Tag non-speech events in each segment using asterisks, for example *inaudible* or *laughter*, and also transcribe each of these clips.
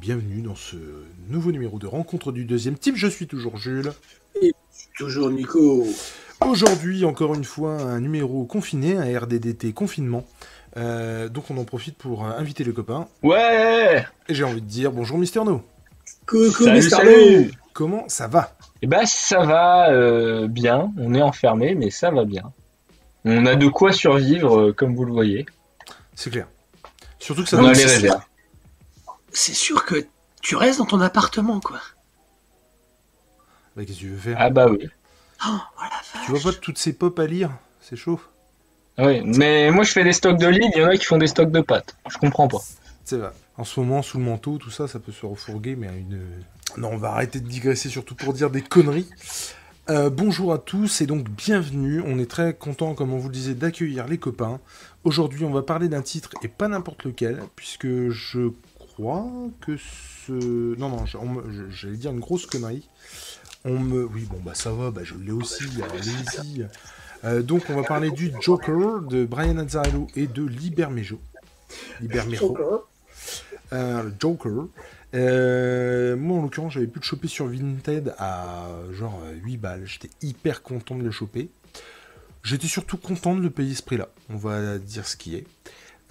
Bienvenue dans ce nouveau numéro de rencontre du deuxième type. Je suis toujours Jules. Et toujours Nico. Aujourd'hui, encore une fois, un numéro confiné, un RDDT confinement. Euh, donc on en profite pour euh, inviter les copains. Ouais Et j'ai envie de dire bonjour Mister No. Coucou Salut, Mister salut No. Comment ça va? Eh ben ça va euh, bien, on est enfermé mais ça va bien. On a de quoi survivre euh, comme vous le voyez. C'est clair. Surtout que ça On doit a les c'est réserves. C'est sûr que tu restes dans ton appartement, quoi. Bah, Qu'est-ce que tu veux faire? Ah bah oui. Oh, voilà, Tu vois pas toutes ces pop à lire? C'est chaud. Oui, mais moi je fais des stocks de livres, il y en a qui font des stocks de pâtes. Je comprends pas. C'est vrai. En ce moment, sous le manteau, tout ça, ça peut se refourguer, mais à une. Non, on va arrêter de digresser, surtout pour dire des conneries. Euh, bonjour à tous et donc bienvenue. On est très content, comme on vous le disait, d'accueillir les copains. Aujourd'hui, on va parler d'un titre et pas n'importe lequel, puisque je crois que ce. Non, non, j'allais dire une grosse connerie. On me. Oui, bon, bah ça va, bah je l'ai aussi, allez-y. Euh, donc, on va parler du Joker de Brian Azzarello et de Libermejo. Libermejo. Euh, le Joker. Euh, moi, en l'occurrence, j'avais pu le choper sur Vinted à genre euh, 8 balles. J'étais hyper content de le choper. J'étais surtout content de le payer ce prix-là. On va dire ce qui est.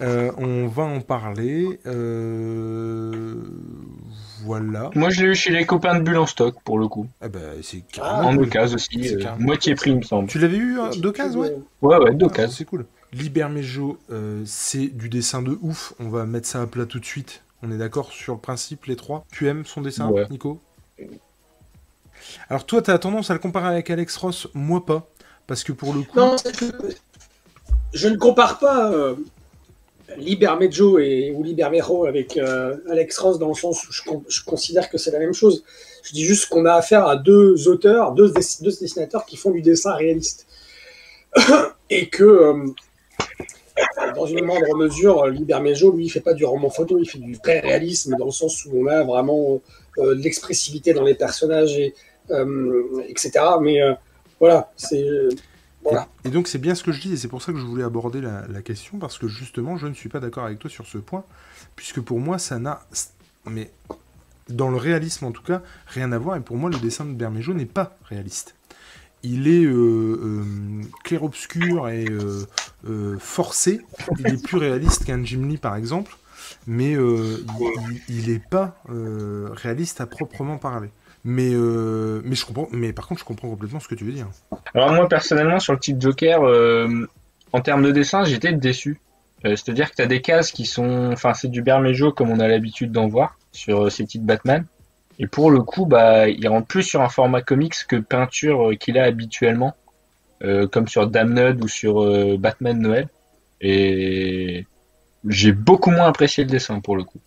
Euh, on va en parler. Euh, voilà. Moi je l'ai eu chez les copains de Bulle en stock pour le coup. Ah bah, c'est Ah, carrément en cool. occasion aussi, C'est euh, moitié prix il me semble. Tu l'avais eu euh, d'occasion, ouais Ouais ouais, Ah, d'occasion. C'est cool. Libermejo, euh, c'est du dessin de ouf. On va mettre ça à plat tout de suite. On est d'accord sur le principe, les trois. Tu aimes son dessin, Ouais. Nico? Alors toi, t'as tendance à le comparer avec Alex Ross, moi pas. Parce que pour le coup... Non, c'est que je ne compare pas euh, Libermejo et, ou Libermejo avec euh, Alex Ross dans le sens où je, con- je considère que c'est la même chose. Je dis juste qu'on a affaire à deux auteurs, deux, dess- deux dessinateurs qui font du dessin réaliste. *coughs* et que, euh, dans une moindre mesure, Libermejo, lui, il fait pas du roman photo, il fait du vrai réalisme dans le sens où on a vraiment euh, l'expressivité dans les personnages, et, euh, etc. Mais voilà, c'est. Et donc c'est bien ce que je dis, et c'est pour ça que je voulais aborder la, question, parce que justement, je ne suis pas d'accord avec toi sur ce point, puisque pour moi, ça n'a... Mais dans le réalisme en tout cas, rien à voir, et pour moi, le dessin de Bermejo n'est pas réaliste. Il est euh, euh, clair-obscur et euh, forcé, il est plus réaliste qu'un Jim Lee par exemple, mais il n'est pas réaliste à proprement parler. Mais, euh, mais, je comprends, mais par contre, je comprends complètement ce que tu veux dire. Alors moi personnellement sur le titre Joker, euh, en termes de dessin j'étais déçu. Euh, C'est-à-dire que tu as des cases qui sont... Enfin c'est du Bermejo comme on a l'habitude d'en voir sur ces titres Batman. Et pour le coup, bah, il rentre plus sur un format comics que peinture qu'il a habituellement, comme sur Damned ou sur Batman Noël. Et j'ai beaucoup moins apprécié le dessin pour le coup.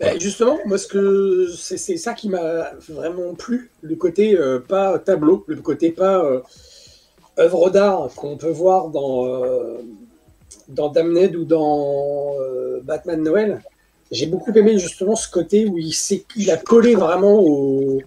Ben, justement, moi, ce que c'est c'est ça qui m'a vraiment plu, le côté euh, pas tableau, le côté pas euh, œuvre d'art qu'on peut voir dans, euh, dans Damned ou dans Batman Noël. J'ai beaucoup aimé justement ce côté où il, s'est- il a collé vraiment au,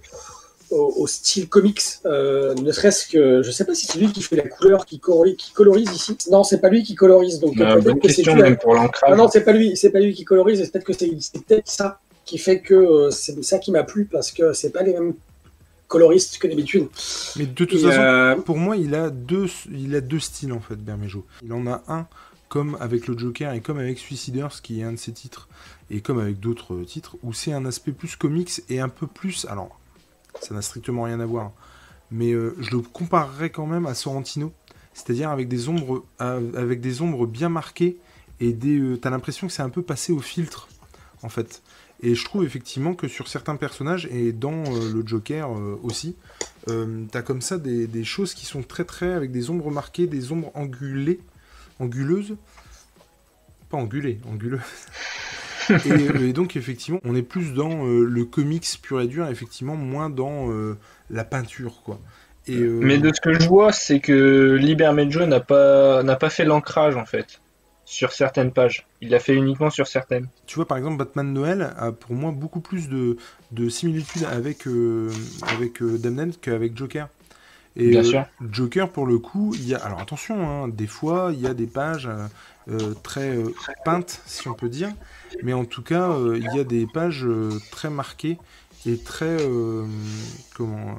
au, au style comics, euh, ne serait-ce que, je sais pas si c'est lui qui fait la couleur, qui colorise, qui colorise ici. Non, c'est pas lui qui colorise, donc Euh, peut-être bonne que c'est question dû à- même pour ah l'ancrage. non, c'est pas lui, c'est pas lui qui colorise, et c'est peut-être que c'est c'est peut-être ça qui fait que euh, c'est ça qui m'a plu parce que c'est pas les mêmes coloristes que d'habitude. Mais de toute façon, euh, pour moi, il a deux, il a deux styles en fait, Bermejo. Il en a un comme avec le Joker et comme avec Suiciders, qui est un de ses titres, et comme avec d'autres titres, où c'est un aspect plus comics et un peu plus. Alors, ça n'a strictement rien à voir, mais euh, je le comparerais quand même à Sorrentino, c'est-à-dire avec des ombres, euh, avec des ombres bien marquées et des. euh, T'as l'impression que c'est un peu passé au filtre, en fait. Et je trouve effectivement que sur certains personnages, et dans le Joker aussi, t'as comme ça des, des choses qui sont très très avec des ombres marquées, des ombres angulées, anguleuses, pas angulées, anguleuses. Et, euh, et donc effectivement, on est plus dans euh, le comics pur et dur, effectivement, moins dans euh, la peinture, quoi. Et, euh, Mais de ce que je vois, c'est que Libermejo n'a pas n'a pas fait l'ancrage en fait sur certaines pages. Il l'a fait uniquement sur certaines. Tu vois, par exemple, Batman Noël a pour moi beaucoup plus de, de similitudes avec, avec Damned qu'avec Joker. Et Bien euh, sûr. Joker, pour le coup, il y a. Alors attention, hein, des fois, il y a des pages euh, euh, très peintes, si on peut dire. Mais en tout cas, il y a des pages très marquées et très. comment.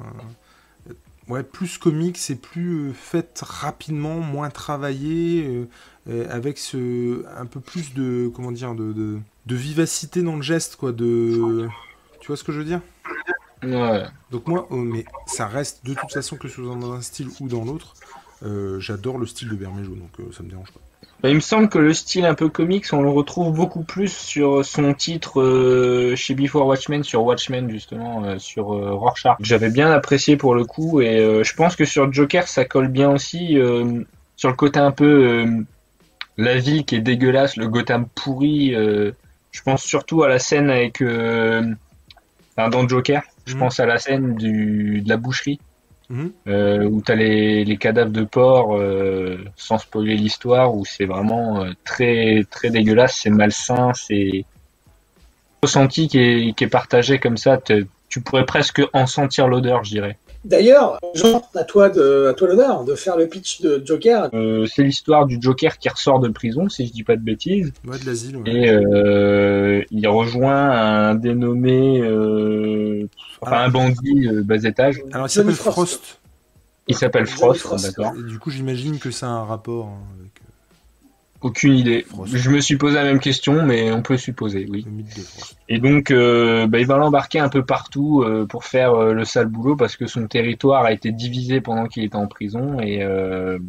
ouais, plus comiques, c'est plus euh, fait rapidement, moins travaillé, euh, euh, avec ce. un peu plus de. comment dire, de, de, de vivacité dans le geste, quoi. De. Tu vois ce que je veux dire? Ouais. donc moi, oh, mais ça reste de toute façon que ce soit dans un style ou dans l'autre. euh, J'adore le style de Bermejo, donc euh, ça me dérange pas. Bah, il me semble que le style un peu comics, on le retrouve beaucoup plus sur son titre euh, chez Before Watchmen, sur Watchmen justement, euh, sur euh, Rorschach. J'avais bien apprécié pour le coup, et euh, je pense que sur Joker, ça colle bien aussi euh, sur le côté un peu euh, la ville qui est dégueulasse, le Gotham pourri. euh, je pense surtout à la scène avec euh, dans Joker. Je Mhm. pense à la scène du, de la boucherie Mhm. euh, où t'as les, les cadavres de porc, euh, sans spoiler l'histoire, où c'est vraiment euh, très très dégueulasse, c'est malsain, c'est ressenti qui est, qui est partagé comme ça. tu pourrais presque en sentir l'odeur, je dirais. D'ailleurs, Jean, à toi, de, à toi l'honneur de faire le pitch de Joker. Euh, c'est l'histoire du Joker qui ressort de prison, si je dis pas de bêtises, Ouais, de l'asile. ouais. et euh, il rejoint un dénommé, euh, enfin Ah. un bandit euh, bas étage. Alors il s'appelle Frost. Frost. Il s'appelle Frost, Frost. d'accord. Du coup, j'imagine que ça a un rapport hein, avec Aucune idée. Je me suis posé la même question, mais on peut supposer, oui. Et donc, euh, bah, il va l'embarquer un peu partout euh, pour faire euh, le sale boulot parce que son territoire a été divisé pendant qu'il était en prison et euh,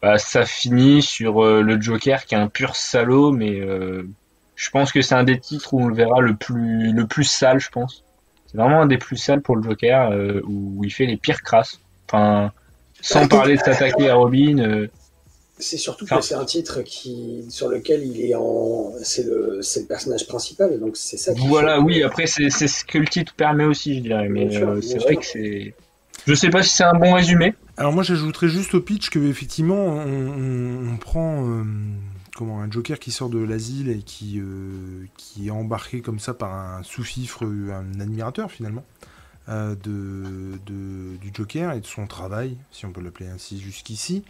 bah, ça finit sur euh, le Joker qui est un pur salaud, mais euh, je pense que c'est un des titres où on le verra le plus le plus sale, je pense. C'est vraiment un des plus sales pour le Joker euh, où il fait les pires crasses. Enfin, sans Bah, parler de s'attaquer à Robin. C'est surtout que c'est un titre qui, sur lequel il est en. C'est le, c'est le personnage principal, donc c'est ça. Voilà, oui, après c'est c'est ce que le titre permet aussi, je dirais, mais euh, c'est vrai que c'est. Je sais pas si c'est un bon résumé. Alors moi, j'ajouterais juste au pitch que effectivement, on, on- on prend euh, comment un Joker qui sort de l'asile et qui euh, qui est embarqué comme ça par un sous-fifre, un admirateur finalement. euh, de, de- du Joker et de son travail, si on peut l'appeler ainsi jusqu'ici.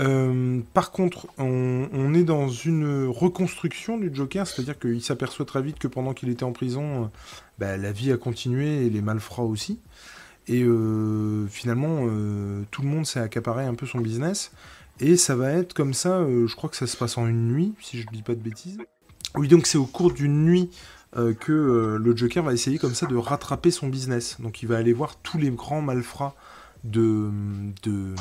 Euh, par contre, on, est dans une reconstruction du Joker, c'est-à-dire qu'il s'aperçoit très vite que pendant qu'il était en prison, bah, la vie a continué et les malfrats aussi. Et euh, finalement, euh, tout le monde s'est accaparé un peu son business. Et ça va être comme ça, je crois que ça se passe en une nuit, si je ne dis pas de bêtises. Oui, donc c'est au cours d'une nuit que le Joker va essayer comme ça de rattraper son business. Donc il va aller voir tous les grands malfrats de, de,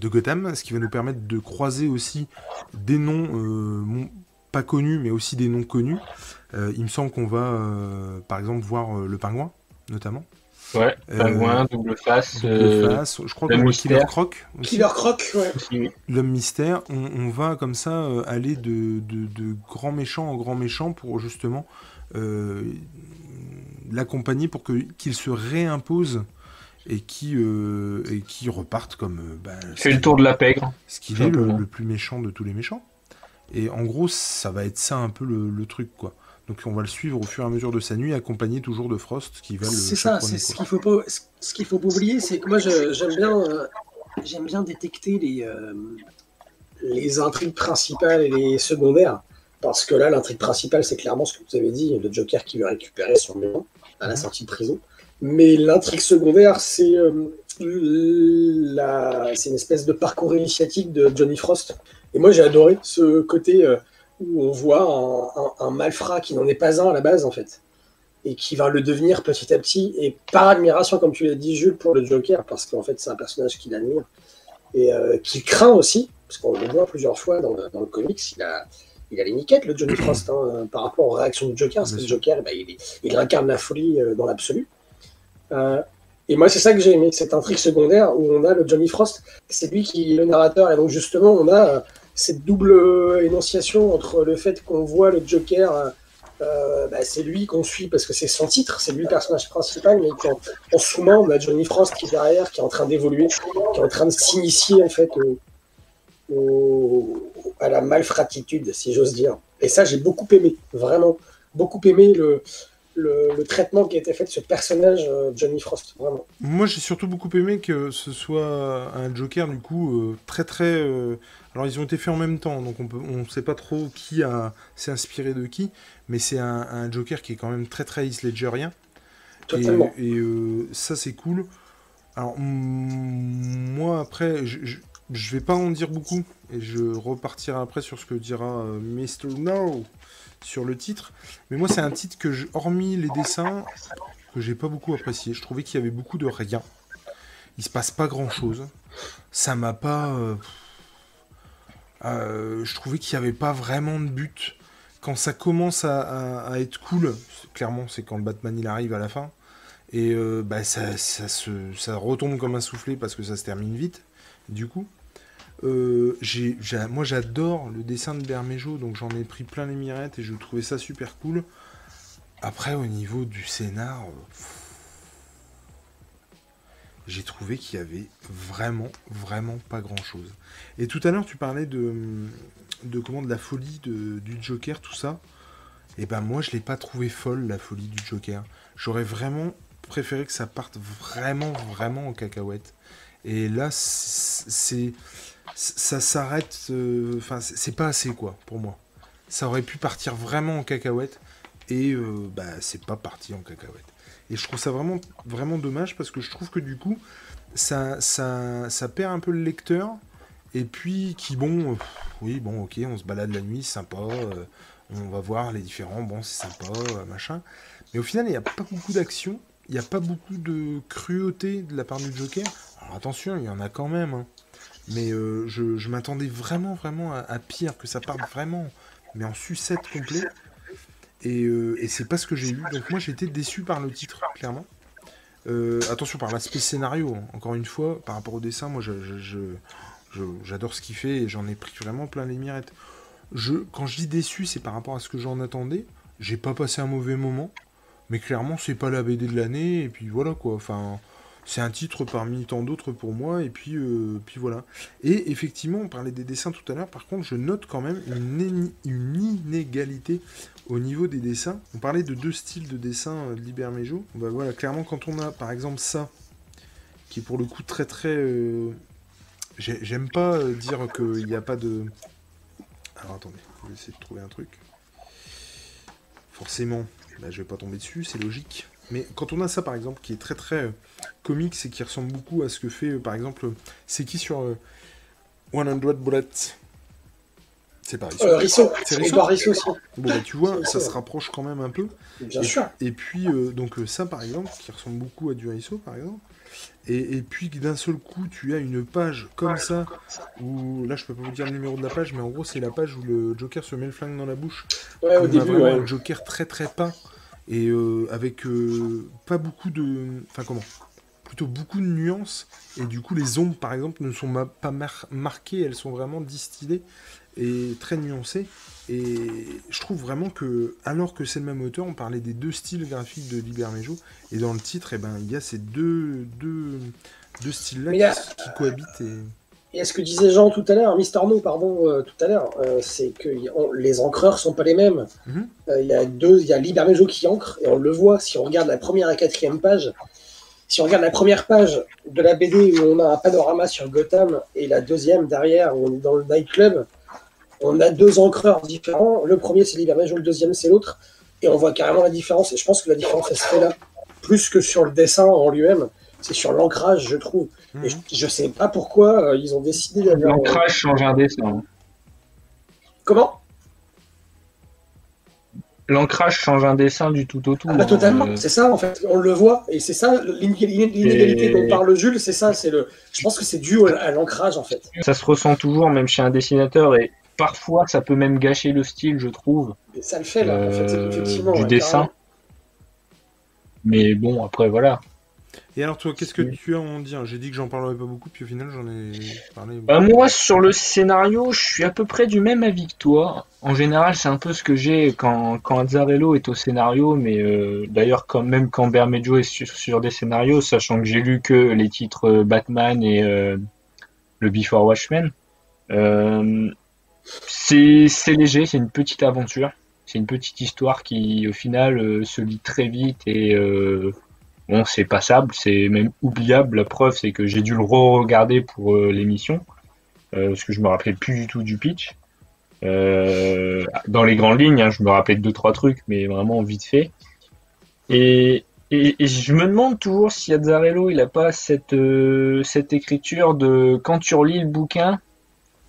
de Gotham, ce qui va nous permettre de croiser aussi des noms euh, pas connus, mais aussi des noms connus. Euh, il me semble qu'on va, euh, par exemple, voir euh, le pingouin, notamment. Ouais, Euh, pingouin, double face, Double euh, face. Je crois le qu'on. Killer Croc aussi. Killer Croc, ouais. L'homme mystère, on, on va comme ça euh, aller de, de, de grand méchant en grand méchant pour justement euh, l'accompagner pour que qu'il se réimpose et qui euh, et qui reparte comme euh, bah, fait le tour de la pègre. ce qu'il est le, plus méchant de tous les méchants. Et en gros, ça va être ça un peu le, le truc quoi. Donc on va le suivre au fur et à mesure de sa nuit, accompagné toujours de Frost qui va le C'est ça, c'est ce qu'il faut pas, ce qu'il faut pas oublier, c'est que moi j'aime bien, euh, j'aime bien détecter les, euh, les intrigues principales et les secondaires, parce que là l'intrigue principale c'est clairement ce que vous avez dit, le Joker qui veut récupérer son maison à la sortie de prison. Mais l'intrigue secondaire c'est euh, la, c'est une espèce de parcours initiatique de Johnny Frost. Et moi j'ai adoré ce côté euh, où on voit un, un- un malfrat qui n'en est pas un à la base en fait et qui va le devenir petit à petit, et par admiration, comme tu l'as dit, Jules, pour le Joker, parce qu'en fait, c'est un personnage qu'il admire, et euh, qu'il craint aussi, parce qu'on le voit plusieurs fois dans le, dans le comics, il a, il a les niquettes, le Johnny Frost, hein, par rapport aux réactions du Joker, parce que le. Joker, il, est- il incarne la folie euh, dans l'absolu. Euh, et moi, c'est ça que j'ai aimé, cette intrigue secondaire où on a le Johnny Frost, c'est lui qui est le narrateur, et donc justement, on a euh, cette double énonciation entre le fait qu'on voit le Joker, euh, bah, c'est lui qu'on suit parce que c'est son titre, c'est lui le personnage principal, mais qu'en en sous-main, on a Johnny Frost qui est derrière, qui est en train d'évoluer, qui est en train de s'initier en fait au- à la malfratitude, si j'ose dire. Et ça, j'ai beaucoup aimé, vraiment, beaucoup aimé le, le, traitement qui a été fait de ce personnage euh, Johnny Frost, vraiment. Moi, j'ai surtout beaucoup aimé que ce soit un Joker, du coup, euh, très très. Euh, alors, ils ont été faits en même temps, donc on on sait pas trop qui a s'est inspiré de qui, mais c'est un, Joker qui est quand même très très Heath Ledgerien. Totalement. Et, ça, c'est cool. Alors, moi, après, je, je, vais pas en dire beaucoup, et je repartirai après sur ce que dira Mr. No sur le titre. Mais moi, c'est un titre que, hormis les dessins, que j'ai pas beaucoup apprécié. Je trouvais qu'il y avait beaucoup de rien. Il se passe pas grand chose. Ça m'a pas. Euh, euh, je trouvais qu'il n'y avait pas vraiment de but. Quand ça commence à, être cool, clairement, c'est quand le Batman il arrive à la fin. Et euh, bah, ça, ça, ça retombe comme un soufflet parce que ça se termine vite. Du coup, euh, moi j'adore le dessin de Bermejo, donc j'en ai pris plein les mirettes et je trouvais ça super cool. Après au niveau du scénar, euh, j'ai trouvé qu'il y avait vraiment, vraiment pas grand chose. Et tout à l'heure tu parlais de, comment de la folie du Joker, tout ça. Et eh ben moi je l'ai pas trouvé folle la folie du Joker. J'aurais vraiment préféré que ça parte vraiment, vraiment en cacahuète. Et là c'est ça s'arrête. Euh, enfin, c'est pas assez, quoi, pour moi. Ça aurait pu partir vraiment en cacahuète. Et euh, bah, c'est pas parti en cacahuète. Et je trouve ça vraiment, vraiment dommage parce que je trouve que du coup, ça, ça, ça perd un peu le lecteur. Et puis, qui, bon, oui, bon, ok, on se balade la nuit, sympa. Euh, on va voir les différents, bon, c'est sympa, machin. Mais au final, il n'y a pas beaucoup d'action. Il n'y a pas beaucoup de cruauté de la part du Joker. Attention, il y en a quand même. Hein. Mais euh, je, m'attendais vraiment, vraiment à, pire, que ça parte vraiment, mais en sucette complet. Et, euh, et c'est pas ce que j'ai eu. Donc moi j'ai été déçu par le titre, clairement. Euh, attention par l'aspect scénario, hein. encore une fois, par rapport au dessin, moi j'adore ce qu'il fait et j'en ai pris vraiment plein les mirettes. Quand je dis déçu, c'est par rapport à ce que j'en attendais. J'ai pas passé un mauvais moment, mais clairement c'est pas la BD de l'année, et puis voilà quoi. Enfin, c'est un titre parmi tant d'autres pour moi, et puis, euh, puis voilà. Et effectivement, on parlait des dessins tout à l'heure, par contre, je note quand même une, inégalité au niveau des dessins. On parlait de deux styles de dessin euh, de Libermejo. Bah voilà, clairement, quand on a par exemple ça, qui est pour le coup très très. Euh, j'aime pas dire qu'il n'y a pas de. Alors attendez, je vais essayer de trouver un truc. Forcément, là, je vais pas tomber dessus, c'est logique. Mais quand on a ça, par exemple, qui est très très euh, comique et qui ressemble beaucoup à ce que fait, euh, par exemple, c'est qui sur 100 euh, Bullets? C'est pas Risso. C'est Risso. aussi. Bon, bah, tu vois, ça se rapproche quand même un peu. Bien et, sûr. Et puis, donc, ça, par exemple, qui ressemble beaucoup à du Risso, par exemple. Et, et puis, d'un seul coup, tu as une page comme ça, où là, je peux pas vous dire le numéro de la page, mais en gros, c'est la page où le Joker se met le flingue dans la bouche. Ouais, au début, ouais. Un Joker très très peint et euh, avec euh, pas beaucoup de. Enfin, comment? Plutôt beaucoup de nuances, et du coup, les ombres, par exemple, ne sont pas marquées, elles sont vraiment distillées et très nuancées. Et je trouve vraiment que, alors que c'est le même auteur, on parlait des deux styles graphiques de Libermejo, et dans le titre, eh ben, il y a ces deux, deux, deux styles-là qui, cohabitent. Et... Et ce que disait Jean tout à l'heure, Mister No, pardon, euh, tout à l'heure, euh, c'est que les encreurs sont pas les mêmes. Mhm. Euh, il y a deux, il y a Libermejo qui encre, et on le voit si on regarde la première et quatrième page. Si on regarde la première page de la BD où on a un panorama sur Gotham et la deuxième derrière où on est dans le nightclub, on a deux encreurs différents. Le premier c'est Libermejo, le deuxième c'est l'autre, et on voit carrément la différence. Et je pense que la différence elle se fait là, plus que sur le dessin en lui-même c'est sur l'ancrage, je trouve. Et je, ne sais pas pourquoi euh, ils ont décidé d'avoir. L'ancrage change un dessin. Comment? L'ancrage change un dessin du tout au tout. Ah bah, totalement, euh, c'est ça en fait, on le voit, et c'est ça l'inégalité dont parle Jules, c'est ça, c'est le. Je pense que c'est dû à l'ancrage en fait. Ça se ressent toujours, même chez un dessinateur, et parfois ça peut même gâcher le style, je trouve. ça le fait là, en fait, euh, effectivement. Du dessin. Mais bon, après voilà. Et alors toi, qu'est-ce que tu as à en dire? J'ai dit que j'en parlerais pas beaucoup, puis au final j'en ai parlé. Bah, moi, sur le scénario, je suis à peu près du même avis que toi. En général, c'est un peu ce que j'ai quand, quand Azzarello est au scénario, mais euh, d'ailleurs quand même quand Bermejo est sur, des scénarios, sachant que j'ai lu que les titres euh, Batman et euh, le Before Watchmen. c'est léger, c'est une petite aventure. c'est une petite histoire qui, au final, euh, se lit très vite et euh, bon, c'est passable, c'est même oubliable. La preuve, c'est que j'ai dû le re-regarder pour euh, l'émission parce que je me rappelais plus du tout du pitch. dans les grandes lignes, hein, je me rappelais de deux trois trucs, mais vraiment vite fait. Et, et, je me demande toujours si Azzarello il a pas cette cette écriture de quand tu relis le bouquin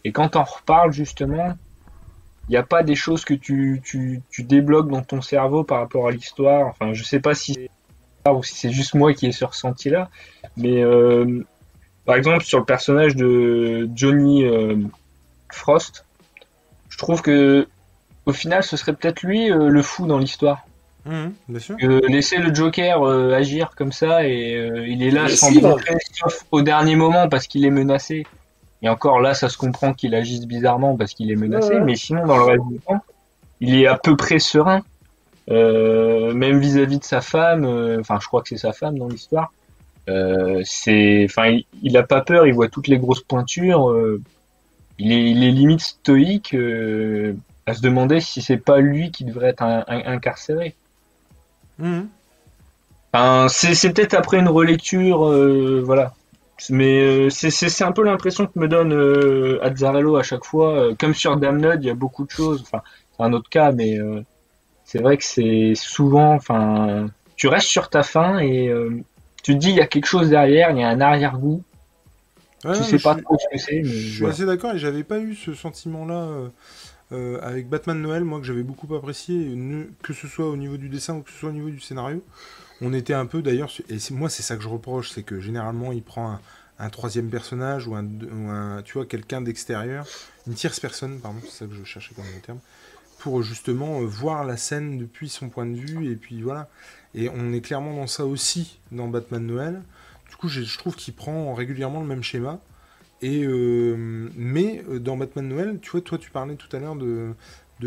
et quand on reparle justement, il n'y a pas des choses que tu, tu, tu, débloques dans ton cerveau par rapport à l'histoire. Enfin, je sais pas si ou si c'est juste moi qui ai ce ressenti là, mais euh, par exemple sur le personnage de Johnny euh, Frost, je trouve que au final ce serait peut-être lui euh, le fou dans l'histoire. Mmh, bien sûr. laisser le Joker agir comme ça et il est là sans bloquer, sauf au dernier moment parce qu'il est menacé. Et encore là, ça se comprend qu'il agisse bizarrement parce qu'il est menacé, mais sinon, dans le reste du temps, il est à peu près serein. Euh, même vis-à-vis de sa femme, euh, enfin, je crois que c'est sa femme dans l'histoire. Euh, c'est, enfin, il, a pas peur, il voit toutes les grosses pointures. il, est, il est limite stoïque à se demander si c'est pas lui qui devrait être incarcéré. Mmh. Enfin, c'est peut-être après une relecture, voilà. Mais euh, c'est un peu l'impression que me donne Azzarello à chaque fois. Comme sur Damned, il y a beaucoup de choses. Enfin, c'est un autre cas, mais c'est vrai que c'est souvent. Enfin, tu restes sur ta fin et tu te dis il y a quelque chose derrière, il y a un arrière-goût. tu sais pas trop ce que c'est. Je suis assez d'accord et j'avais pas eu ce sentiment-là. avec Batman Noël, moi que j'avais beaucoup apprécié, que ce soit au niveau du dessin ou que ce soit au niveau du scénario, on était un peu d'ailleurs, et moi c'est ça que je reproche, c'est que généralement il prend un, troisième personnage ou un, tu vois, quelqu'un d'extérieur, une tierce personne, pardon, c'est ça que je cherchais comme terme, justement euh, voir la scène depuis son point de vue, et puis voilà. Et on est clairement dans ça aussi dans Batman Noël. Du coup, je, trouve qu'il prend régulièrement le même schéma. Et euh, mais euh, dans Batman Noël, tu vois, toi tu parlais tout à l'heure de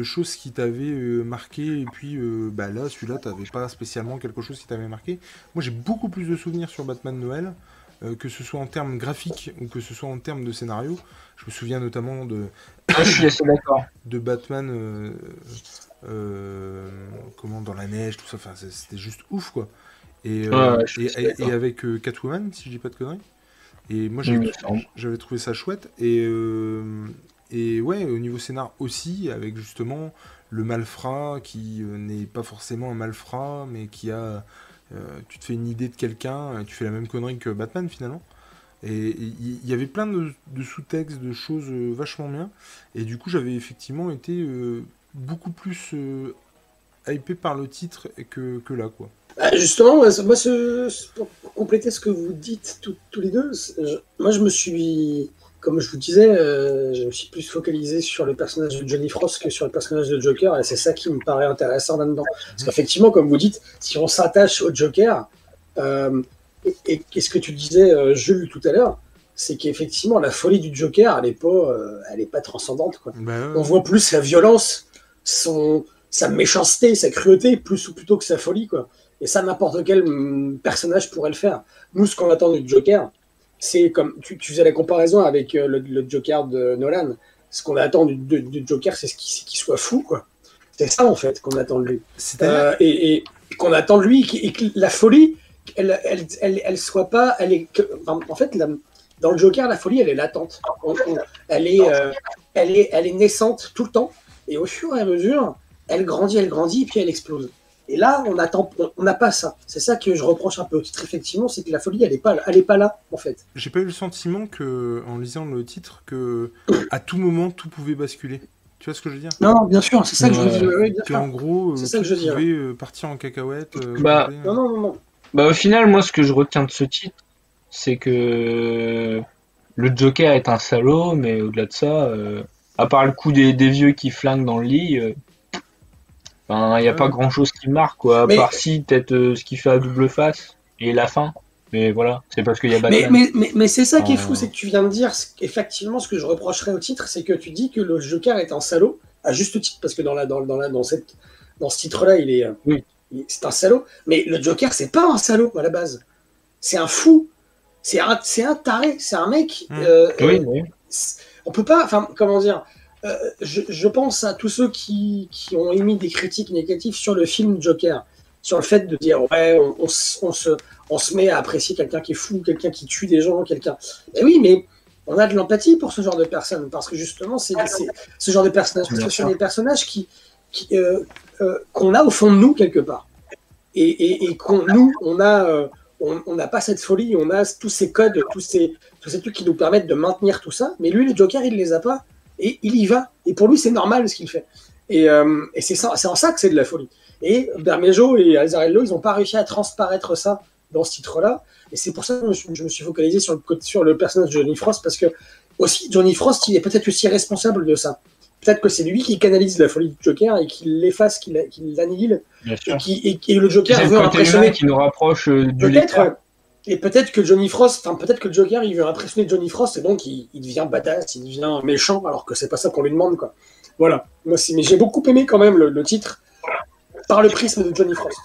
choses qui t'avaient marqué et puis bah là celui-là t'avais pas spécialement quelque chose qui t'avait marqué moi j'ai beaucoup plus de souvenirs sur Batman Noël euh, que ce soit en termes graphiques ou que ce soit en termes de scénario je me souviens notamment de ah, je suis *coughs* de Batman comment dans la neige tout ça enfin c'était juste ouf quoi. Et, et, avec Catwoman si je dis pas de conneries. Et moi j'avais trouvé ça chouette. Et et ouais, au niveau scénar aussi, avec justement le malfrat qui euh, n'est pas forcément un malfrat, mais qui a. Euh, tu te fais une idée de quelqu'un, tu fais la même connerie que Batman finalement. Et il y, avait plein de, sous-textes, de choses euh, vachement bien. Et du coup, j'avais effectivement été beaucoup plus hypé par le titre que, que là, quoi. Bah, justement, moi, pour compléter ce que vous dites tous les deux, moi je me suis comme je vous disais, euh, je me suis plus focalisé sur le personnage de Johnny Frost que sur le personnage de Joker, et c'est ça qui me paraît intéressant là-dedans. Parce qu'effectivement, comme vous dites, si on s'attache au Joker, euh, et, ce que tu disais, euh, Jules, tout à l'heure, c'est qu'effectivement, la folie du Joker, elle n'est pas, elle est pas transcendante. Quoi. Ben on voit plus la violence, son, sa méchanceté, sa cruauté, plus ou plutôt que sa folie. Quoi. Et ça, n'importe quel mm, personnage pourrait le faire. Nous, ce qu'on attend du Joker, c'est comme tu, faisais la comparaison avec euh, le, Joker de Nolan. Ce qu'on attend du, Joker, c'est qu'il soit fou, quoi. C'est ça en fait qu'on attend de lui. Euh, et, qu'on attend de lui, et que la folie, elle, elle, soit pas, elle est, en fait, dans le Joker, la folie, elle est latente. elle est, euh, elle est, elle est naissante tout le temps, et au fur et à mesure, elle grandit, elle grandit, et puis elle explose. Et là, on attend, on n'a pas ça. C'est ça que je reproche un peu au titre, effectivement, c'est que la folie, elle n'est pas, elle est pas là, en fait. J'ai pas eu le sentiment que, en lisant le titre, que à tout moment tout pouvait basculer. Tu vois ce que je veux dire? Non, bien sûr, c'est ça que je veux dire. en gros, c'est ça que je veux pouvait euh, partir en cacahuète. Euh, bah, non, non, non, Bah, au final, moi, ce que je retiens de ce titre, c'est que le Joker est un salaud, mais au-delà de ça, euh, à part le coup des, des, vieux qui flinguent dans le lit il n'y a pas grand chose qui marque, quoi. À part si, peut-être euh, ce qui fait à double face et la fin. Mais voilà, c'est parce qu'il y a Batman. Mais, mais, mais, c'est ça qui est fou, c'est que tu viens de dire, effectivement, ce que je reprocherais au titre, c'est que tu dis que le Joker est un salaud, à juste titre, parce que dans, la, dans, dans, la, dans, cette, dans ce titre-là, il est. Oui. C'est un salaud. Mais le Joker, c'est pas un salaud à la base. C'est un fou. C'est un, un taré. C'est un mec. Mmh. Euh, oui, oui. On peut pas. Enfin, comment dire euh, je, pense à tous ceux qui, ont émis des critiques négatives sur le film Joker, sur le fait de dire ouais, on, se, on se met à apprécier quelqu'un qui est fou, quelqu'un qui tue des gens, quelqu'un. Et oui, mais on a de l'empathie pour ce genre de personnes parce que justement, c'est ce genre de personnages, parce que ce sont des personnages qui, euh, euh, qu'on a au fond de nous quelque part, et, et, qu'on nous, on a on n'a pas cette folie, on a tous ces codes, tous ces, tous ces trucs qui nous permettent de maintenir tout ça, mais lui, le Joker, il les a pas et il y va. Et pour lui, c'est normal ce qu'il fait. Et, euh, c'est en ça que c'est de la folie. Et Bermejo et Alzarello, ils n'ont pas réussi à transparaître ça dans ce titre-là. Et c'est pour ça que je, me suis focalisé sur le, sur le personnage de Johnny Frost, parce que aussi, Johnny Frost, il est peut-être aussi responsable de ça. Peut-être que c'est lui qui canalise la folie du Joker et qui l'efface, qui l'annihile. Et, et, le Joker veut impressionner. qui nous rapproche euh, du lecteur. Et peut-être que Johnny Frost, enfin peut-être que Joker, il veut impressionner Johnny Frost et donc il, devient badass, il devient méchant, alors que c'est pas ça qu'on lui demande, quoi. Voilà. Moi, mais j'ai beaucoup aimé quand même le, titre par le prisme de Johnny Frost.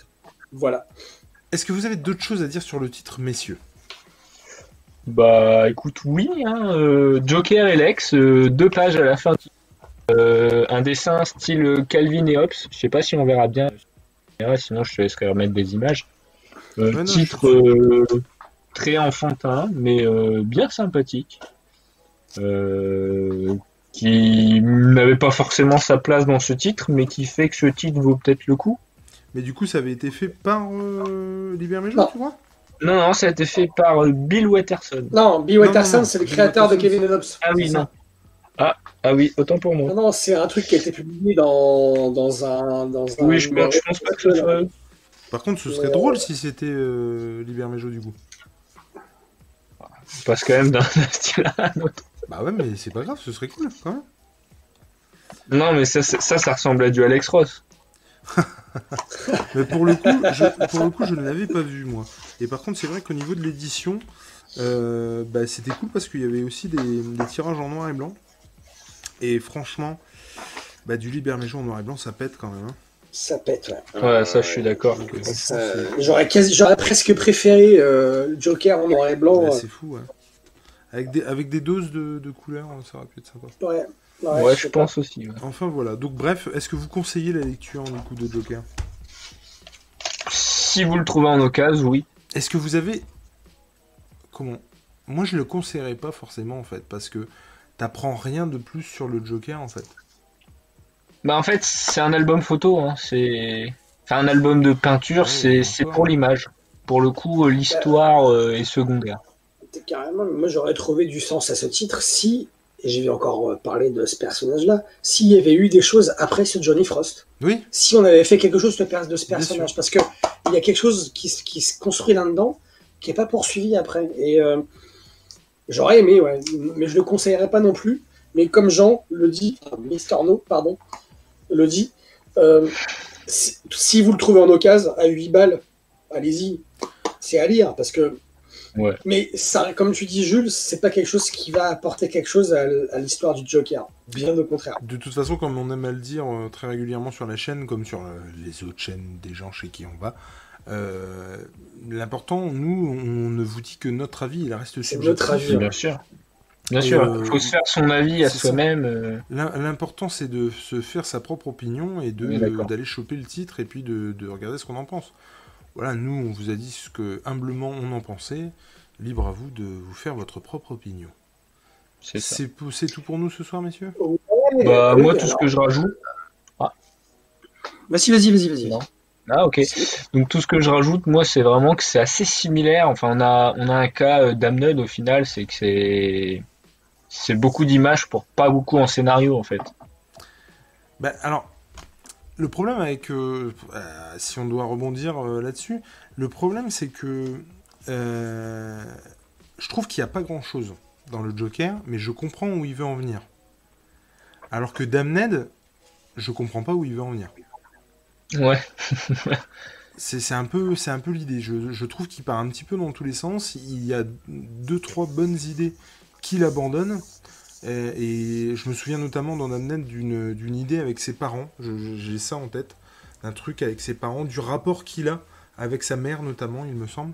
Voilà. Est-ce que vous avez d'autres choses à dire sur le titre, messieurs? Bah, écoute, oui. Hein, euh, Joker et Lex, euh, deux pages à la fin. Euh, un dessin style Calvin et Hobbes. Je sais pas si on verra bien. Sinon, je te laisserai remettre des images. titre très enfantin, mais euh, bien sympathique, euh, qui n'avait pas forcément sa place dans ce titre, mais qui fait que ce titre vaut peut-être le coup. Mais du coup, ça avait été fait par euh, Liber tu vois Non, non, ça a été fait par euh, Bill Watterson. Non, Bill Watterson, c'est le créateur de Kevin Hobbes. Ah oui, non. Ah, ah oui, autant pour moi. Non, non, c'est un truc qui a été publié dans, dans un. Dans un oui, je, je pense pas que ce soit. Par contre, ce serait drôle si c'était euh, Liber du coup passe quand même *laughs* d'un style à un autre. Bah ouais, mais c'est pas grave, ce serait cool quand même. Non, mais ça, ça, ça ressemble à du Alex Ross. *laughs* mais pour le coup, je, pour le coup, je ne l'avais pas vu moi. Et par contre, c'est vrai qu'au niveau de l'édition, euh, bah, c'était cool parce qu'il y avait aussi des, tirages en noir et blanc. Et franchement, bah, du Libermejo en noir et blanc, ça pète quand même. Hein. Ça pète, ouais. Ouais, ça, je suis d'accord. J'aurais j'aurais presque préféré euh, Joker en noir et blanc. Bah, c'est fou, ouais. Avec des, avec des doses de, de couleurs, ça aurait pu être sympa. Ouais, ouais, je, pense aussi. Enfin voilà, donc bref, est-ce que vous conseillez la lecture du coup de Joker? Si vous le trouvez en occasion, oui. Est-ce que vous avez. Comment? Moi je le conseillerais pas forcément en fait, parce que t'apprends rien de plus sur le Joker en fait. Bah en fait, c'est un album photo, hein. c'est enfin, un album de peinture, c'est pour l'image. Pour le coup, euh, l'histoire euh, est secondaire. Carrément, moi j'aurais trouvé du sens à ce titre si, et j'ai encore euh, parler de ce personnage-là, s'il y avait eu des choses après ce Johnny Frost. Oui. Si on avait fait quelque chose de, ce personnage, parce que il y a quelque chose qui, qui se construit là-dedans qui n'est pas poursuivi après. Et j'aurais aimé, ouais, mais je le conseillerais pas non plus. Mais comme Jean le dit, Mister No, pardon, le dit. Euh, si, vous le trouvez en occasion à 8 balles, allez-y. C'est à lire parce que. Mais ça, comme tu dis, Jules, c'est pas quelque chose qui va apporter quelque chose à, l'histoire du Joker. Bien au contraire. De toute façon, comme on aime à le dire euh, très régulièrement sur la chaîne, comme sur euh, les autres chaînes des gens chez qui on va, l'important, nous, on ne vous dit que notre avis, il reste subjectif. Notre avis, bien sûr. Bien sûr, il euh, faut se faire son avis à soi-même. Euh. L'important, c'est de se faire sa propre opinion et de d'aller choper le titre et puis de, regarder ce qu'on en pense. Voilà, nous, on vous a dit ce que humblement on en pensait. Libre à vous de vous faire votre propre opinion. C'est tout pour nous ce soir, messieurs? Bah, Moi, tout ce que je rajoute. Ah. Vas-y, vas-y, vas-y, vas-y. Ah ok. Donc tout ce que je rajoute, moi, c'est vraiment que c'est assez similaire. Enfin, on a, on a un cas euh, d'Amnud au final, c'est que c'est c'est beaucoup d'images pour pas beaucoup en scénario en fait. Ben, alors, le problème avec, euh, euh, si on doit rebondir euh, là-dessus, le problème c'est que je trouve qu'il n'y a pas grand-chose dans le Joker, mais je comprends où il veut en venir. Alors que Damned, je comprends pas où il veut en venir. Ouais. *laughs* c'est un peu, c'est un peu l'idée. Je, je, trouve qu'il part un petit peu dans tous les sens. Il y a deux, trois bonnes idées qu'il abandonne. Et, je me souviens notamment dans Damned d'une idée avec ses parents, j'ai ça en tête, d'un truc avec ses parents, du rapport qu'il a avec sa mère notamment, il me semble,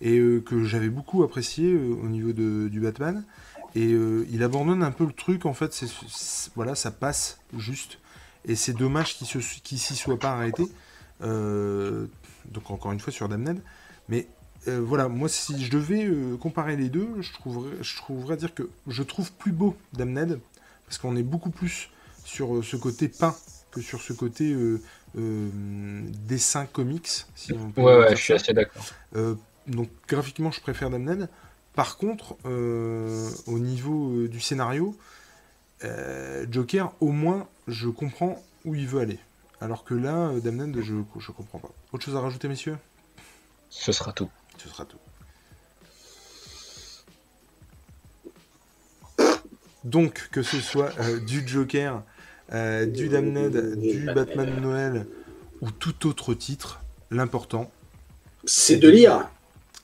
et euh, que j'avais beaucoup apprécié euh, au niveau de, du Batman. Et euh, il abandonne un peu le truc, en fait, voilà, ça passe juste. Et c'est dommage qu'il s'y soit pas arrêté. Euh, donc encore une fois sur Damned. Mais euh, voilà, moi si je devais euh, comparer les deux, je trouverais, je trouverais dire que je trouve plus beau Damned, parce qu'on est beaucoup plus sur euh, ce côté peint que sur ce côté euh, euh, dessin comics. Si on peut Ouais, je suis assez d'accord. Euh, donc graphiquement, je préfère Damned. Par contre, euh, au niveau euh, du scénario, euh, Joker, au moins, je comprends où il veut aller. Alors que là, euh, Damned, je je comprends pas. Autre chose à rajouter, messieurs? Ce sera tout. Ce sera tout. Donc, que ce soit euh, du Joker, euh, du Damned, du Batman de Noël ou tout autre titre, l'important. C'est de lire.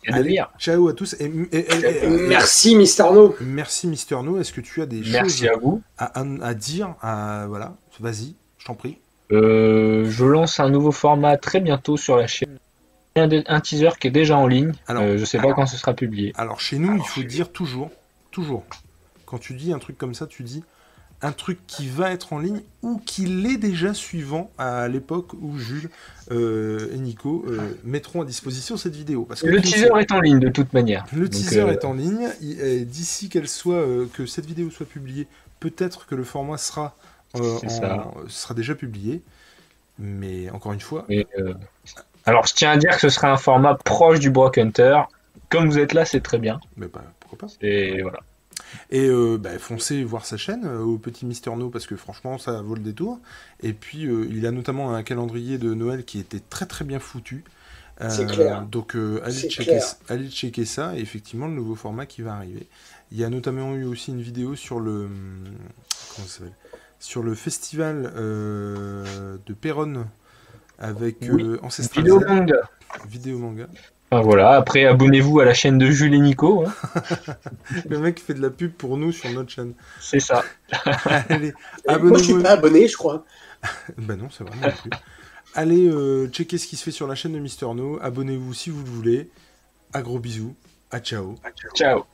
Allez. Ciao à tous et, et- et- et- et- Merci, Mister No. Merci Mister No. Est-ce que tu as des Merci choses à vous. à, à- à dire à- Voilà, vas-y, je t'en prie. Euh, je lance un nouveau format très bientôt sur la chaîne. Un, teaser qui est déjà en ligne. Alors- Euh, je sais pas quand ce sera publié. Alors chez nous, il faut dire toujours, toujours, quand tu dis un truc comme ça, tu dis un truc qui va être en ligne ou qui l'est déjà suivant à l'époque où Jules euh, et Nico euh, mettront à disposition cette vidéo. Parce que Le teaser est en ligne de toute manière. Le Donc, teaser euh, est en ligne. D'ici qu'elle soit, euh, que cette vidéo soit publiée, peut-être que le format sera, euh, C'est en- ça. sera déjà publié. Mais encore une fois, mais, euh, Alors, je tiens à dire que ce sera un format proche du Brock Hunter. Comme vous êtes là, c'est très bien. mais pas, pourquoi pas. Et voilà. Et euh, bah, foncez voir sa chaîne euh, au petit Mister No parce que franchement ça vaut le détour. Et puis euh, il a notamment un calendrier de Noël qui était très très bien foutu. Euh, C'est clair. Donc euh, allez, C'est checker, clair. allez checker ça et effectivement le nouveau format qui va arriver. Il y a notamment eu aussi une vidéo sur le comment ça s'appelle? Sur le festival euh, de Péronne avec Oui. euh, Ancestral Vidéo Z, manga. vidéo manga. Enfin, voilà. Après, abonnez-vous à la chaîne de Jules et Nico. hein. *laughs* Le mec fait de la pub pour nous sur notre chaîne. C'est ça. *laughs* Allez, Moi, je suis abonnez-vous. pas abonné, je crois. *laughs* Bah non, c'est vraiment non plus. Allez euh, checker ce qui se fait sur la chaîne de Mister No. Abonnez-vous si vous le voulez. À gros bisous. À ciao. Ciao.